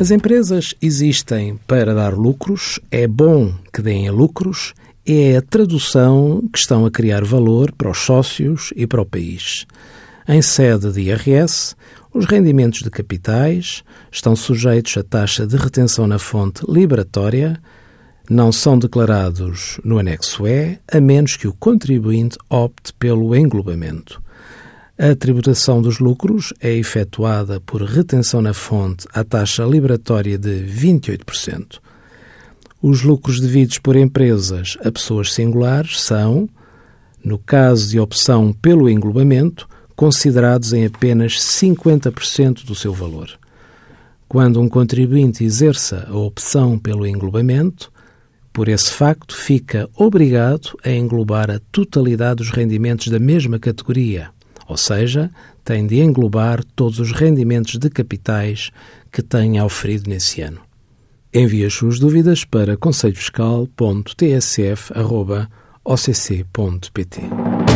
As empresas existem para dar lucros, é bom que deem lucros, é a tradução que estão a criar valor para os sócios e para o país. Em sede de IRS, os rendimentos de capitais estão sujeitos à taxa de retenção na fonte liberatória, não são declarados no anexo E, a menos que o contribuinte opte pelo englobamento. A tributação dos lucros é efetuada por retenção na fonte à taxa liberatória de 28%. Os lucros devidos por empresas a pessoas singulares são, no caso de opção pelo englobamento, considerados em apenas 50% do seu valor. Quando um contribuinte exerça a opção pelo englobamento, por esse facto fica obrigado a englobar a totalidade dos rendimentos da mesma categoria ou seja, tem de englobar todos os rendimentos de capitais que tenha oferido nesse ano. Envie as suas dúvidas para conselhofiscal.tsf.occ.pt.